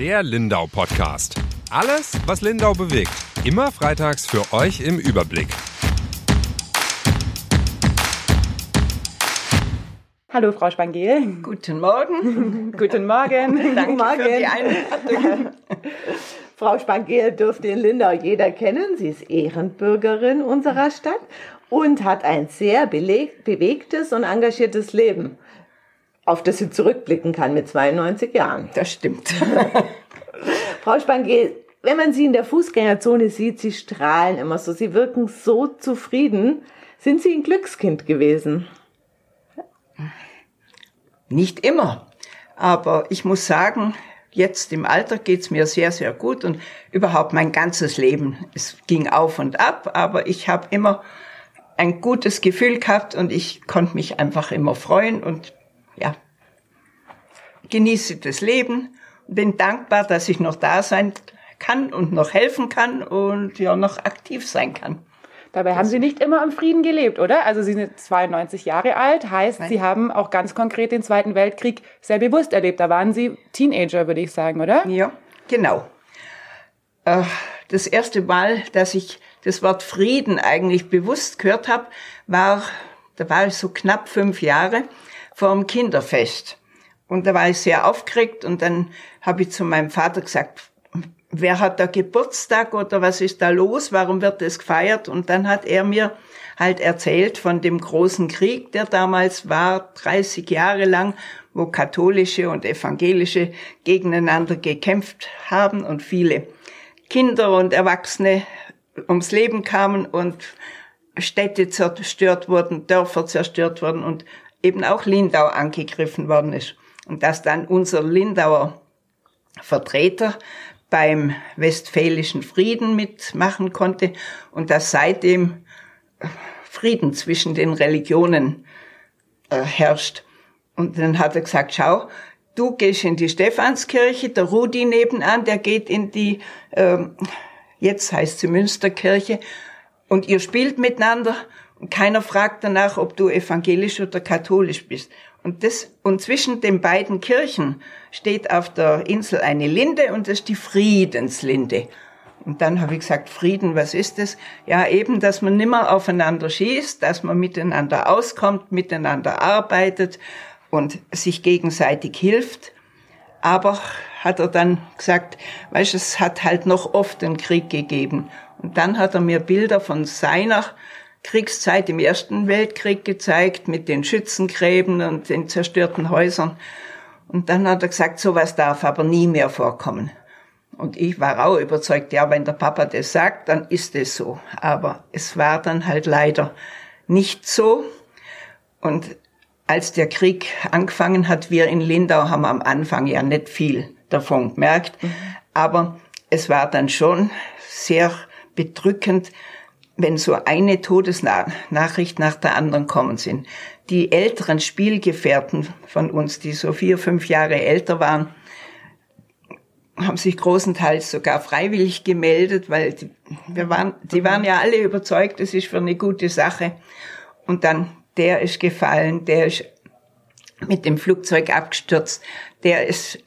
Der Lindau Podcast. Alles, was Lindau bewegt. Immer freitags für euch im Überblick. Hallo, Frau Spangel. Guten Morgen. Guten Morgen. Danke Morgen. für die Einladung. Frau Spangel dürfte in Lindau jeder kennen. Sie ist Ehrenbürgerin unserer Stadt und hat ein sehr bewegtes und engagiertes Leben, auf das sie zurückblicken kann mit 92 Jahren. Das stimmt. Frau Spangel, wenn man Sie in der Fußgängerzone sieht, Sie strahlen immer so, Sie wirken so zufrieden. Sind Sie ein Glückskind gewesen? Nicht immer. Aber ich muss sagen, jetzt im Alter geht's mir sehr, sehr gut und überhaupt mein ganzes Leben. Es ging auf und ab, aber ich habe immer ein gutes Gefühl gehabt und ich konnte mich einfach immer freuen und ja, genieße das Leben. Bin dankbar, dass ich noch da sein kann und noch helfen kann und ja noch aktiv sein kann. Dabei haben Sie nicht immer im Frieden gelebt, oder? Also Sie sind 92 Jahre alt, heißt, Nein. Sie haben auch ganz konkret den Zweiten Weltkrieg sehr bewusst erlebt. Da waren Sie Teenager, würde ich sagen, oder? Ja, genau. Äh, Das erste Mal, dass ich das Wort Frieden eigentlich bewusst gehört habe, war, da war ich so knapp fünf Jahre vor dem Kinderfest. Und da war ich sehr aufgeregt und dann habe ich zu meinem Vater gesagt, wer hat da Geburtstag oder was ist da los? Warum wird das gefeiert? Und dann hat er mir halt erzählt von dem großen Krieg, der damals war, 30 Jahre lang, wo katholische und evangelische gegeneinander gekämpft haben und viele Kinder und Erwachsene ums Leben kamen und Städte zerstört wurden, Dörfer zerstört wurden und eben auch Lindau angegriffen worden ist. Und dass dann unser Lindauer Vertreter beim Westfälischen Frieden mitmachen konnte und dass seitdem Frieden zwischen den Religionen äh, herrscht. Und dann hat er gesagt, schau, du gehst in die Stephanskirche, der Rudi nebenan, der geht in die, ähm, jetzt heißt sie Münsterkirche, und ihr spielt miteinander keiner fragt danach, ob du evangelisch oder katholisch bist. Und das, und zwischen den beiden Kirchen steht auf der Insel eine Linde und das ist die Friedenslinde. Und dann habe ich gesagt, Frieden, was ist das? Ja, eben, dass man nimmer aufeinander schießt, dass man miteinander auskommt, miteinander arbeitet und sich gegenseitig hilft. Aber hat er dann gesagt, weißt, es hat halt noch oft einen Krieg gegeben. Und dann hat er mir Bilder von seiner Kriegszeit im Ersten Weltkrieg gezeigt, mit den Schützengräben und den zerstörten Häusern. Und dann hat er gesagt, sowas darf aber nie mehr vorkommen. Und ich war auch überzeugt, ja, wenn der Papa das sagt, dann ist es so. Aber es war dann halt leider nicht so. Und als der Krieg angefangen hat, wir in Lindau haben am Anfang ja nicht viel davon gemerkt. Aber es war dann schon sehr bedrückend, wenn so eine Todesnachricht nach der anderen kommen sind. Die älteren Spielgefährten von uns, die so vier, fünf Jahre älter waren, haben sich großenteils sogar freiwillig gemeldet, weil die, wir waren, die waren ja alle überzeugt, es ist für eine gute Sache. Und dann, der ist gefallen, der ist mit dem Flugzeug abgestürzt, der ist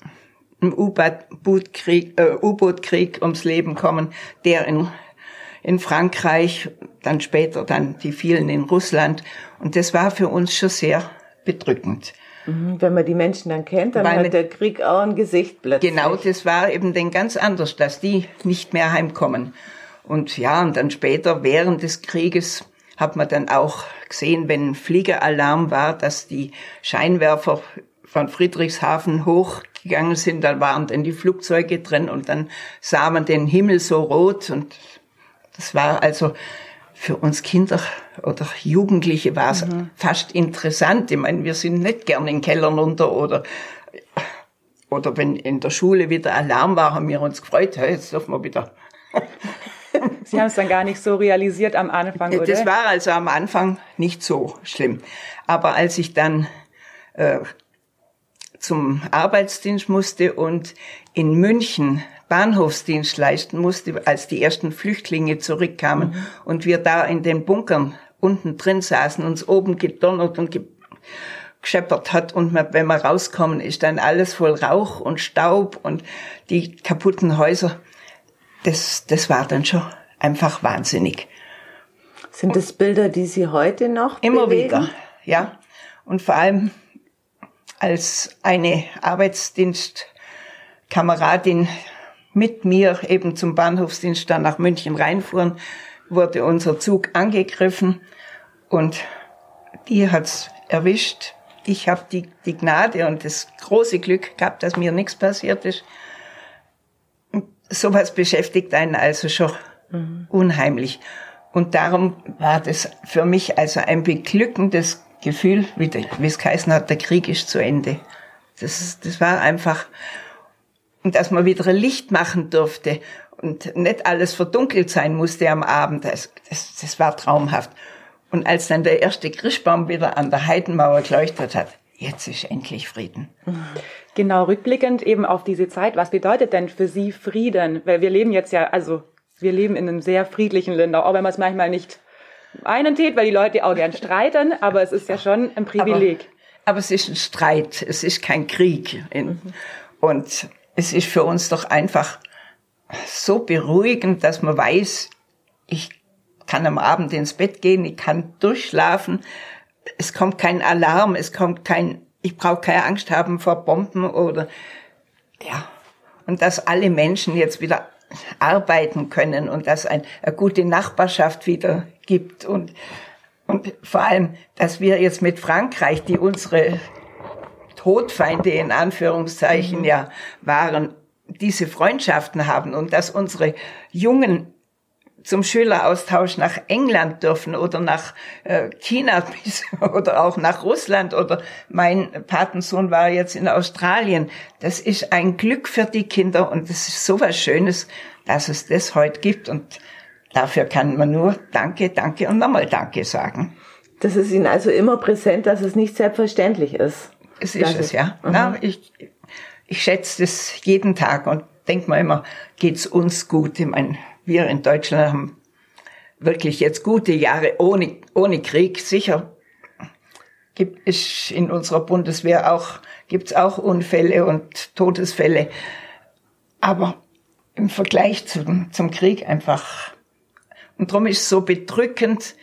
im U-Boot-Krieg äh, U-Boot-Krieg ums Leben kommen, der in, in Frankreich, dann später dann die vielen in Russland. Und das war für uns schon sehr bedrückend. Mhm, Wenn man die Menschen dann kennt, dann Weil hat der Krieg auch ein Gesicht plötzlich. Genau, das war eben dann ganz anders, dass die nicht mehr heimkommen. Und ja, und dann später, während des Krieges, hat man dann auch gesehen, wenn Fliegeralarm war, dass die Scheinwerfer von Friedrichshafen hochgegangen sind, da waren dann die Flugzeuge drin und dann sah man den Himmel so rot und das war also für uns Kinder oder Jugendliche war es fast interessant. Ich meine, wir sind nicht gern in Kellern runter oder oder wenn in der Schule wieder Alarm war, haben wir uns gefreut, hey, jetzt dürfen wir wieder. Sie haben es dann gar nicht so realisiert am Anfang, oder? Das war also am Anfang nicht so schlimm. Aber als ich dann äh, zum Arbeitsdienst musste und in München Bahnhofsdienst leisten musste, als die ersten Flüchtlinge zurückkamen und wir da in den Bunkern unten drin saßen, uns oben gedonnert und ge gescheppert hat und man, wenn man rauskommen ist dann alles voll Rauch und Staub und die kaputten Häuser. Das, das war dann schon einfach wahnsinnig. Sind das Bilder, die Sie heute noch Immer bewegen? wieder, ja. Und vor allem als eine Arbeitsdienstkameradin mit mir eben zum Bahnhofsdienst dann nach München reinfuhren, wurde unser Zug angegriffen und die hat's erwischt. Ich habe die, die Gnade und das große Glück gehabt, dass mir nichts passiert ist. Und sowas beschäftigt einen also schon unheimlich. Und darum war das für mich also ein beglückendes Gefühl, wie, wie es geheißen hat, der Krieg ist zu Ende. Das, das war einfach, und dass man wieder ein Licht machen durfte und nicht alles verdunkelt sein musste am Abend, das, das, das war traumhaft. Und als dann der erste Christbaum wieder an der Heidenmauer geleuchtet hat, jetzt ist endlich Frieden. Genau, rückblickend eben auf diese Zeit. Was bedeutet denn für Sie Frieden? Weil wir leben jetzt ja, also wir leben in einem sehr friedlichen Lindau, auch wenn man es manchmal nicht einen tät, weil die Leute auch gern streiten, aber es ist ja schon ein Privileg. Aber, aber es ist ein Streit, es ist kein Krieg. In, Und es ist für uns doch einfach so beruhigend, dass man weiß, ich kann am Abend ins Bett gehen, ich kann durchschlafen, es kommt kein Alarm, es kommt kein, ich brauche keine Angst haben vor Bomben oder ja. Und dass alle Menschen jetzt wieder arbeiten können und dass ein, eine gute Nachbarschaft wieder gibt und, und vor allem, dass wir jetzt mit Frankreich, die unsere Todfeinde in Anführungszeichen mhm. ja waren, diese Freundschaften haben und dass unsere Jungen zum Schüleraustausch nach England dürfen oder nach äh, China oder auch nach Russland oder mein Patensohn war jetzt in Australien. Das ist ein Glück für die Kinder und das ist so was Schönes, dass es das heute gibt und dafür kann man nur Danke, Danke und nochmal Danke sagen. Das ist Ihnen also immer präsent, dass es nicht selbstverständlich ist. Es ist es, ja. Mhm. Na, ich, ich schätze das jeden Tag und denke mir immer, geht's uns gut? Ich meine, wir in Deutschland haben wirklich jetzt gute Jahre ohne, ohne Krieg. Sicher gibt es in unserer Bundeswehr auch, gibt's auch Unfälle und Todesfälle. Aber im Vergleich zum, zum Krieg einfach. Und darum ist es so bedrückend,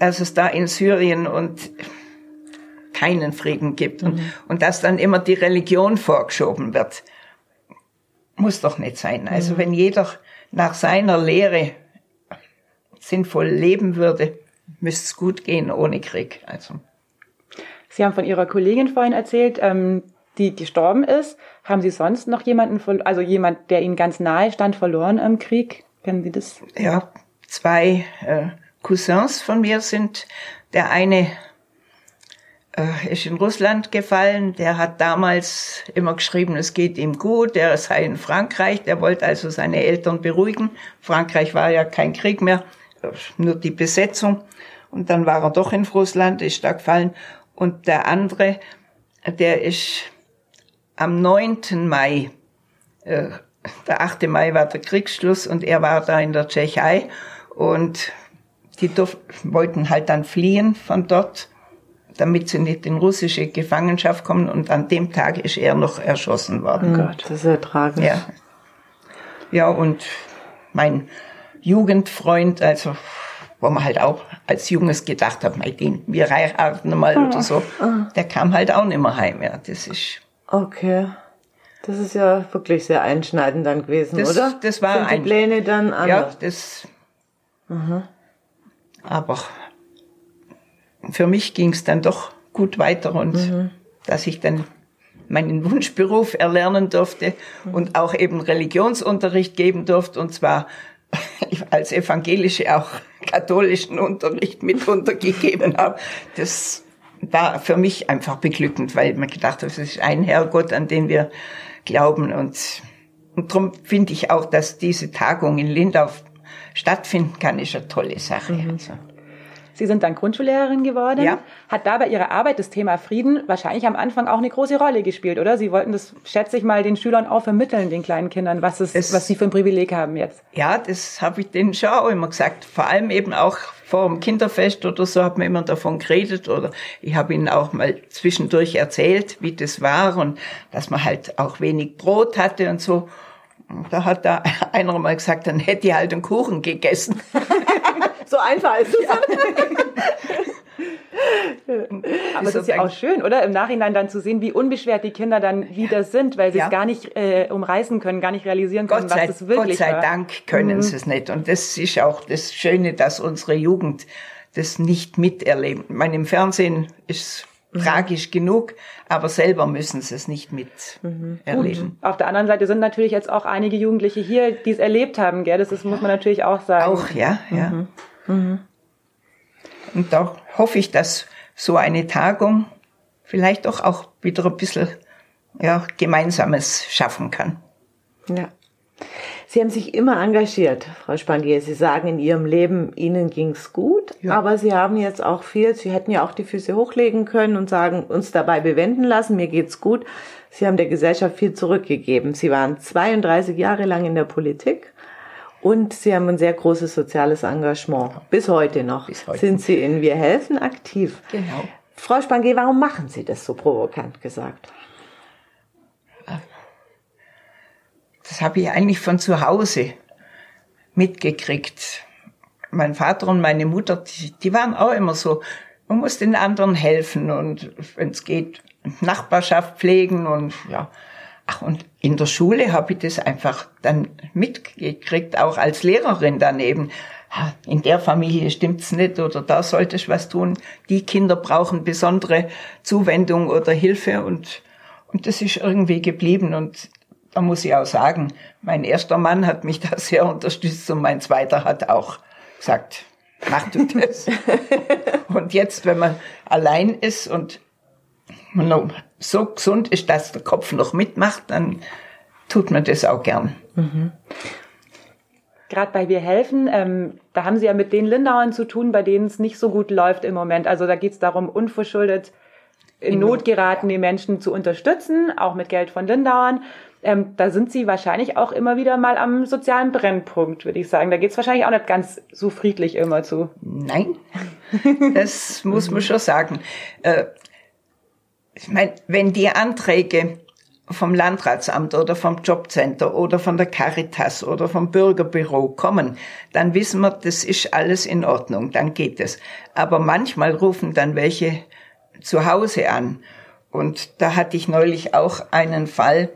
dass es da in Syrien und keinen Frieden gibt und, mhm. und dass dann immer die Religion vorgeschoben wird. Muss doch nicht sein. Also mhm. wenn jeder nach seiner Lehre sinnvoll leben würde, müsste es gut gehen ohne Krieg. Also. Sie haben von Ihrer Kollegin vorhin erzählt, ähm, die gestorben ist. Haben Sie sonst noch jemanden, also jemand, der Ihnen ganz nahe stand, verloren im Krieg? Kennen Sie das? Ja, zwei äh, Cousins von mir sind. Der eine ist in Russland gefallen. Der hat damals immer geschrieben, es geht ihm gut. Er sei in Frankreich. Der wollte also seine Eltern beruhigen. Frankreich war ja kein Krieg mehr, nur die Besetzung. Und dann war er doch in Russland, ist da gefallen. Und der andere, der ist am 9. Mai, äh, der 8. Mai war der Kriegsschluss und er war da in der Tschechei und die durf, wollten halt dann fliehen von dort damit sie nicht in russische Gefangenschaft kommen. Und an dem Tag ist er noch erschossen worden. Oh Gott, das ist ja tragisch. Ja, ja und mein Jugendfreund, also wo man halt auch als Junges gedacht hat, mein den, wir heiraten mal oh. oder so, der kam halt auch nicht mehr heim. Ja, das ist. Okay. Das ist ja wirklich sehr einschneidend dann gewesen, das, oder? Das war Sind die ein, Pläne dann anders? Ja, das. Mhm. Aber für mich ging es dann doch gut weiter und mhm. dass ich dann meinen Wunschberuf erlernen durfte mhm. und auch eben Religionsunterricht geben durfte und zwar als Evangelische auch katholischen Unterricht mit untergegeben habe. Das war für mich einfach beglückend, weil man gedacht hat, es ist ein Herrgott, an den wir glauben und, und darum finde ich auch, dass diese Tagung in Lindau stattfinden kann, ist eine tolle Sache. Mhm. Also. Sie sind dann Grundschullehrerin geworden. Ja. Hat da bei Ihrer Arbeit das Thema Frieden wahrscheinlich am Anfang auch eine große Rolle gespielt, oder? Sie wollten das, schätze ich mal, den Schülern auch vermitteln, den kleinen Kindern, was, es, Es- was sie für ein Privileg haben jetzt. Ja, das habe ich denen schon auch immer gesagt. Vor allem eben auch vor dem Kinderfest oder so hat man immer davon geredet oder ich habe ihnen auch mal zwischendurch erzählt, wie das war und dass man halt auch wenig Brot hatte und so. Da hat da einer mal gesagt, dann hätte ich halt einen Kuchen gegessen. So einfach ist es. Aber das ist ja auch schön, oder? Im Nachhinein dann zu sehen, wie unbeschwert die Kinder dann wieder sind, weil sie Ja. es gar nicht äh, umreißen können, gar nicht realisieren können, Gott sei, was das wirklich Gott sei war. Dank können sie es nicht. Und das ist auch das Schöne, dass unsere Jugend das nicht miterlebt. Ich meine, im Fernsehen ist Mhm. tragisch genug, aber selber müssen sie es nicht Mhm. miterleben. Auf der anderen Seite sind natürlich jetzt auch einige Jugendliche hier, die es erlebt haben, gell? Das ist, muss man natürlich auch sagen. Auch, ja, ja. Mhm. Und da hoffe ich, dass so eine Tagung vielleicht doch auch wieder ein bisschen ja, Gemeinsames schaffen kann. Ja. Sie haben sich immer engagiert, Frau Spangier. Sie sagen in Ihrem Leben, Ihnen ging's gut, Ja. aber Sie haben jetzt auch viel, Sie hätten ja auch die Füße hochlegen können und sagen, uns dabei bewenden lassen, mir geht's gut. Sie haben der Gesellschaft viel zurückgegeben. Sie waren 32 Jahre lang in der Politik und Sie haben ein sehr großes soziales Engagement. Bis heute noch Bis heute. sind Sie in Wir helfen aktiv. Genau. Frau Spangier, warum machen Sie das so provokant gesagt? Das habe ich eigentlich von zu Hause mitgekriegt. Mein Vater und meine Mutter, die, die waren auch immer so, man muss den anderen helfen und wenn es geht, Nachbarschaft pflegen und ja. Ach, und in der Schule habe ich das einfach dann mitgekriegt, auch als Lehrerin daneben. In der Familie stimmt's nicht oder da solltest was tun. Die Kinder brauchen besondere Zuwendung oder Hilfe und, und das ist irgendwie geblieben und da muss ich auch sagen, mein erster Mann hat mich da sehr unterstützt und mein zweiter hat auch gesagt, mach du das. und jetzt, wenn man allein ist und man noch so gesund ist, dass der Kopf noch mitmacht, dann tut man das auch gern. Gerade bei Wir helfen, ähm, da haben Sie ja mit den Lindauern zu tun, bei denen es nicht so gut läuft im Moment. Also da geht es darum, unverschuldet in, In Not Not, geratene Menschen zu unterstützen, auch mit Geld von Lindauern. Ähm, da sind Sie wahrscheinlich auch immer wieder mal am sozialen Brennpunkt, würde ich sagen. Da geht es wahrscheinlich auch nicht ganz so friedlich immer zu. Nein, das muss man schon sagen. Äh, Ich meine, wenn die Anträge vom Landratsamt oder vom Jobcenter oder von der Caritas oder vom Bürgerbüro kommen, dann wissen wir, das ist alles in Ordnung, dann geht es. Aber manchmal rufen dann welche zu Hause an. Und da hatte ich neulich auch einen Fall,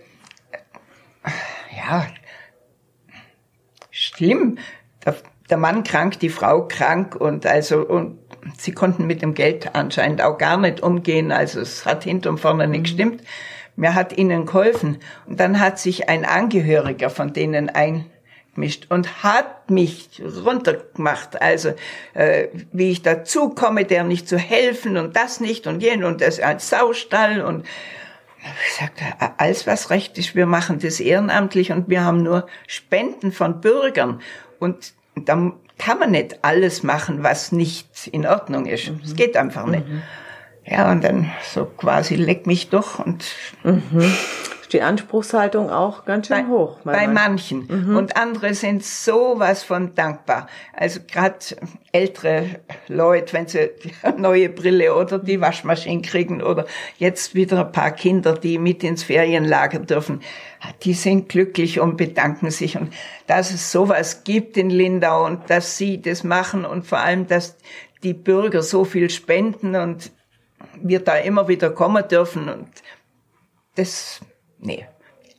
ja, schlimm. Der, der Mann krank, die Frau krank und also und sie konnten mit dem Geld anscheinend auch gar nicht umgehen. Also es hat hinten und vorne nicht gestimmt. Mir hat ihnen geholfen und dann hat sich ein Angehöriger von denen eingemischt und hat mich runtergemacht. Also äh, wie ich dazu komme, der nicht zu helfen und das nicht und jen und das ein Saustall und ich sagte, alles was recht ist, wir machen das ehrenamtlich und wir haben nur Spenden von Bürgern. Und dann kann man nicht alles machen, was nicht in Ordnung ist. Es geht einfach nicht. Ja, und dann so quasi leck mich doch und Ist die Anspruchshaltung auch ganz schön bei, hoch. bei weil man- manchen. Und andere sind sowas von dankbar. Also gerade ältere Leute, wenn sie eine neue Brille oder die Waschmaschine kriegen oder jetzt wieder ein paar Kinder, die mit ins Ferienlager dürfen, die sind glücklich und bedanken sich. Und dass es sowas gibt in Lindau und dass sie das machen und vor allem, dass die Bürger so viel spenden und wir da immer wieder kommen dürfen und das, nee.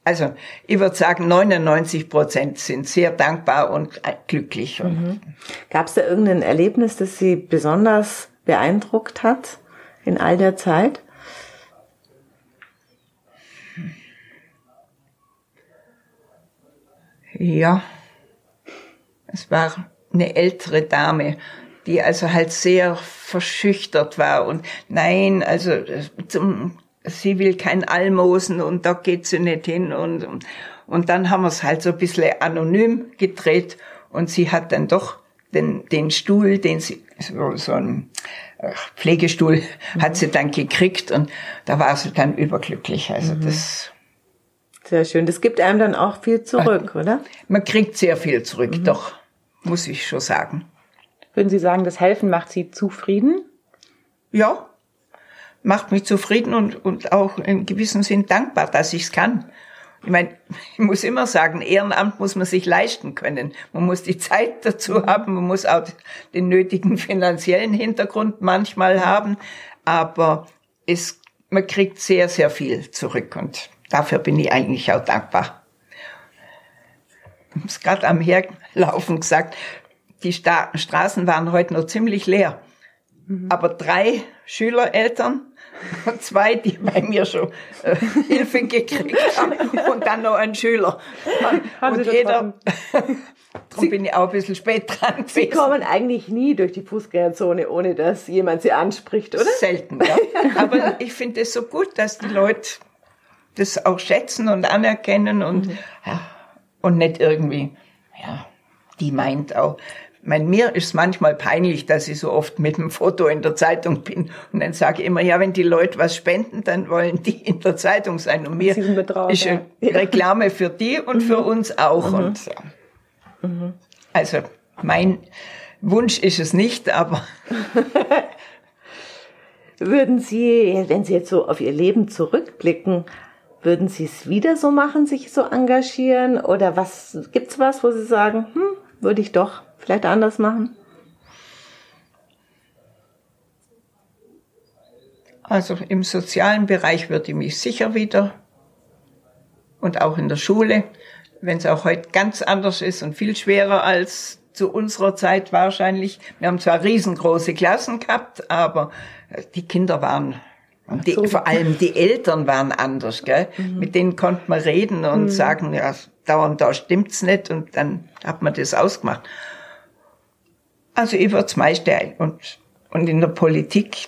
Also, ich würde sagen, 99 Prozent sind sehr dankbar und glücklich. Und Gab es da irgendein Erlebnis, das Sie besonders beeindruckt hat in all der Zeit? Ja, es war eine ältere Dame, die also halt sehr verschüchtert war und nein, also äh, zum, sie will kein Almosen und da geht sie nicht hin und, und, und dann haben wir es halt so ein bisschen anonym gedreht und sie hat dann doch den, den Stuhl, den sie so, so einen äh, Pflegestuhl mhm. hat sie dann gekriegt und da war sie dann überglücklich. Also mhm. das. Sehr schön. Das gibt einem dann auch viel zurück, Ach, oder? Man kriegt sehr viel zurück, mhm. doch, muss ich schon sagen. Würden Sie sagen, das Helfen macht Sie zufrieden? Ja, macht mich zufrieden und, und auch in gewissem Sinn dankbar, dass ich es kann. Ich meine, ich muss immer sagen, Ehrenamt muss man sich leisten können. Man muss die Zeit dazu mhm. haben, man muss auch den nötigen finanziellen Hintergrund manchmal haben, aber es, man kriegt sehr, sehr viel zurück und dafür bin ich eigentlich auch dankbar. Ich habe es gerade am Herlaufen gesagt, die Sta Straßen waren heute noch ziemlich leer. Mhm. Aber drei Schülereltern zwei, die bei mir schon äh, Hilfe gekriegt haben und dann noch ein Schüler. Haben und jeder, darum bin ich auch ein bisschen spät dran gewesen. Sie kommen eigentlich nie durch die Fußgängerzone, ohne dass jemand sie anspricht, oder? Selten, ja. Aber ich finde es so gut, dass die Leute das auch schätzen und anerkennen und, mhm. ja, und nicht irgendwie, ja, die meint auch, mein, mir ist manchmal peinlich, dass ich so oft mit dem Foto in der Zeitung bin. Und dann sage ich immer, ja, wenn die Leute was spenden, dann wollen die in der Zeitung sein. Und mir ist eine Reklame für die und mhm. für uns auch. Mhm. Und, ja. mhm. Also mein Wunsch ist es nicht, aber. würden Sie, wenn Sie jetzt so auf Ihr Leben zurückblicken, würden Sie es wieder so machen, sich so engagieren? Oder was gibt's was, wo Sie sagen, hm, würde ich doch vielleicht anders machen? Also im sozialen Bereich würde ich mich sicher wieder und auch in der Schule, wenn es auch heute ganz anders ist und viel schwerer als zu unserer Zeit wahrscheinlich. Wir haben zwar riesengroße Klassen gehabt, aber die Kinder waren die, so. vor allem die Eltern waren anders, gell? Mhm. Mit denen konnte man reden und mhm. sagen, ja, da und da stimmt's nicht und dann hat man das ausgemacht. Also ich würde es meiste und, und in der Politik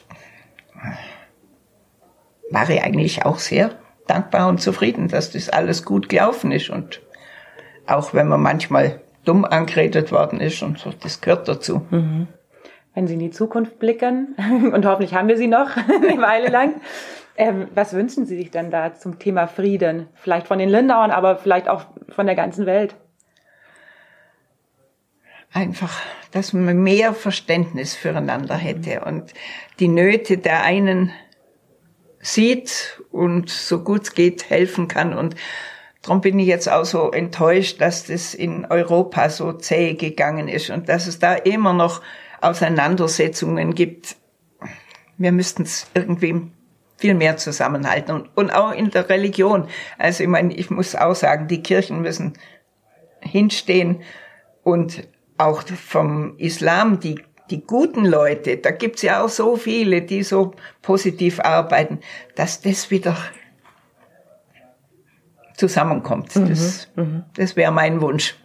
war ich eigentlich auch sehr dankbar und zufrieden, dass das alles gut gelaufen ist und auch wenn man manchmal dumm angeredet worden ist und so, das gehört dazu. Mhm. Wenn Sie in die Zukunft blicken, und hoffentlich haben wir sie noch eine Weile lang, ähm, was wünschen Sie sich denn da zum Thema Frieden? Vielleicht von den Lindauern, aber vielleicht auch von der ganzen Welt? Einfach, dass man mehr Verständnis füreinander hätte und die Nöte der einen sieht und so gut es geht helfen kann und Darum bin ich jetzt auch so enttäuscht, dass das in Europa so zäh gegangen ist und dass es da immer noch Auseinandersetzungen gibt. Wir müssten es irgendwie viel mehr zusammenhalten und, und auch in der Religion. Also ich meine, ich muss auch sagen, die Kirchen müssen hinstehen und auch vom Islam, die, die guten Leute, da gibt's ja auch so viele, die so positiv arbeiten, dass das wieder zusammenkommt. Mhm, das, mhm. das wäre mein Wunsch.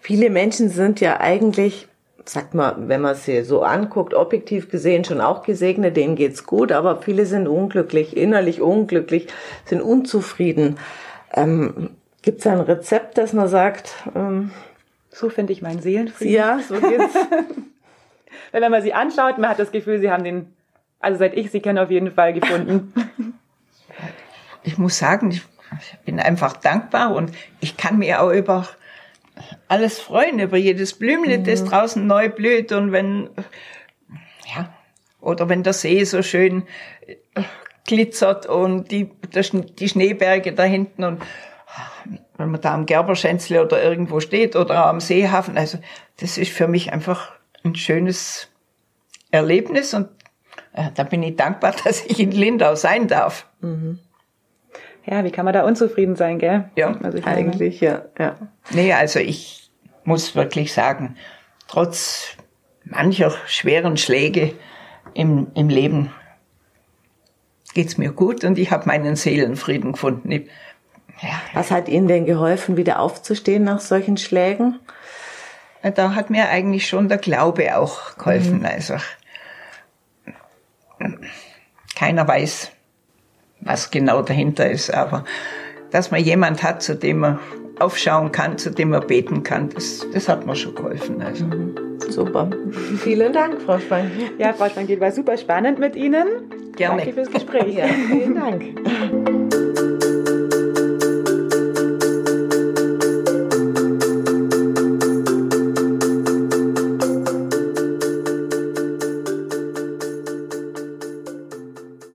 Viele Menschen sind ja eigentlich, sagt man, wenn man sie so anguckt, objektiv gesehen schon auch gesegnet, denen geht's gut, aber viele sind unglücklich, innerlich unglücklich, sind unzufrieden. Ähm, Gibt es ein Rezept, dass man sagt, ähm, so finde ich meinen Seelenfrieden. Ja, so geht's. wenn man sie anschaut, man hat das Gefühl, sie haben den, also seit ich sie kenne, auf jeden Fall gefunden. Ich muss sagen, ich bin einfach dankbar und ich kann mir auch über alles freuen, über jedes Blümchen, mhm. das draußen neu blüht und wenn, ja, oder wenn der See so schön glitzert und die, die Schneeberge da hinten und wenn man da am Gerberschänzle oder irgendwo steht oder am Seehafen. Also das ist für mich einfach ein schönes Erlebnis und äh, da bin ich dankbar, dass ich in Lindau sein darf. Mhm. Ja, wie kann man da unzufrieden sein, gell? Ja, also eigentlich, ja, ja. Nee, also ich muss wirklich sagen, trotz mancher schweren Schläge im, im Leben geht's mir gut und ich habe meinen Seelenfrieden gefunden. Ich. Was hat Ihnen denn geholfen, wieder aufzustehen nach solchen Schlägen? Da hat mir eigentlich schon der Glaube auch geholfen. Mhm. Also keiner weiß, was genau dahinter ist, aber dass man jemand hat, zu dem man aufschauen kann, zu dem man beten kann, das, das hat mir schon geholfen. Also. Mhm. Super. Vielen Dank, Frau Spangel. Ja, Frau Spangel, war super spannend mit Ihnen. Gerne. Danke fürs Gespräch. Ja, vielen Dank.